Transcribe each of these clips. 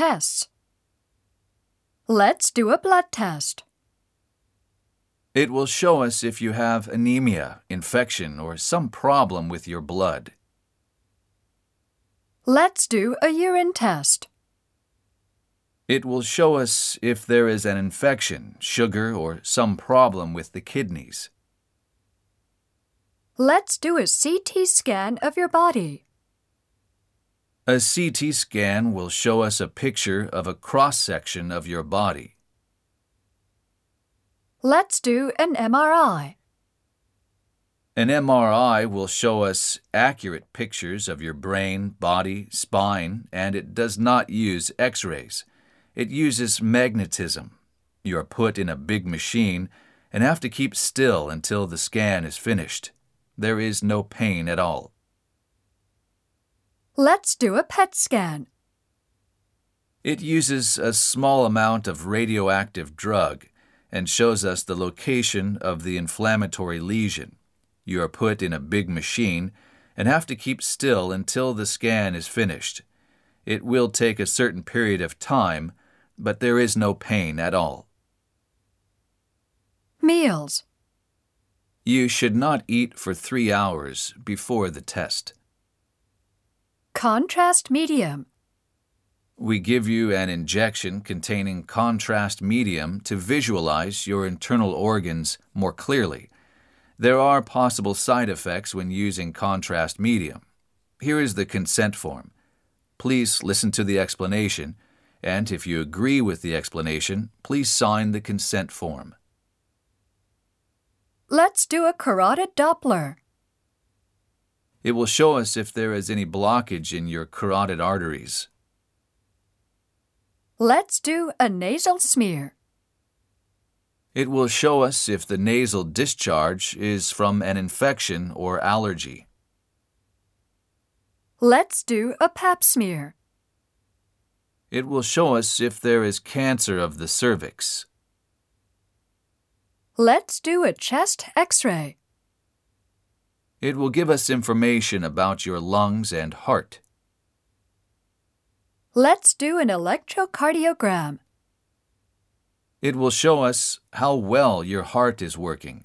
tests. Let's do a blood test. It will show us if you have anemia, infection, or some problem with your blood. Let's do a urine test. It will show us if there is an infection, sugar, or some problem with the kidneys. Let's do a CT scan of your body. A CT scan will show us a picture of a cross section of your body. Let's do an MRI. An MRI will show us accurate pictures of your brain, body, spine, and it does not use x rays. It uses magnetism. You are put in a big machine and have to keep still until the scan is finished. There is no pain at all. Let's do a PET scan. It uses a small amount of radioactive drug and shows us the location of the inflammatory lesion. You are put in a big machine and have to keep still until the scan is finished. It will take a certain period of time, but there is no pain at all. Meals. You should not eat for three hours before the test. Contrast medium. We give you an injection containing contrast medium to visualize your internal organs more clearly. There are possible side effects when using contrast medium. Here is the consent form. Please listen to the explanation, and if you agree with the explanation, please sign the consent form. Let's do a carotid Doppler. It will show us if there is any blockage in your carotid arteries. Let's do a nasal smear. It will show us if the nasal discharge is from an infection or allergy. Let's do a pap smear. It will show us if there is cancer of the cervix. Let's do a chest x ray. It will give us information about your lungs and heart. Let's do an electrocardiogram. It will show us how well your heart is working.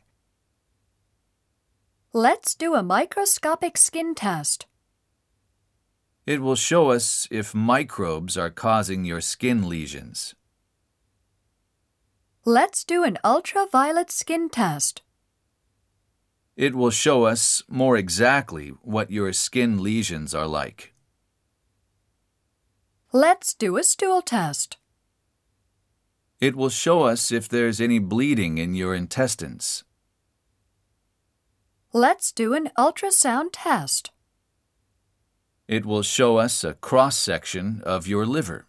Let's do a microscopic skin test. It will show us if microbes are causing your skin lesions. Let's do an ultraviolet skin test. It will show us more exactly what your skin lesions are like. Let's do a stool test. It will show us if there's any bleeding in your intestines. Let's do an ultrasound test. It will show us a cross section of your liver.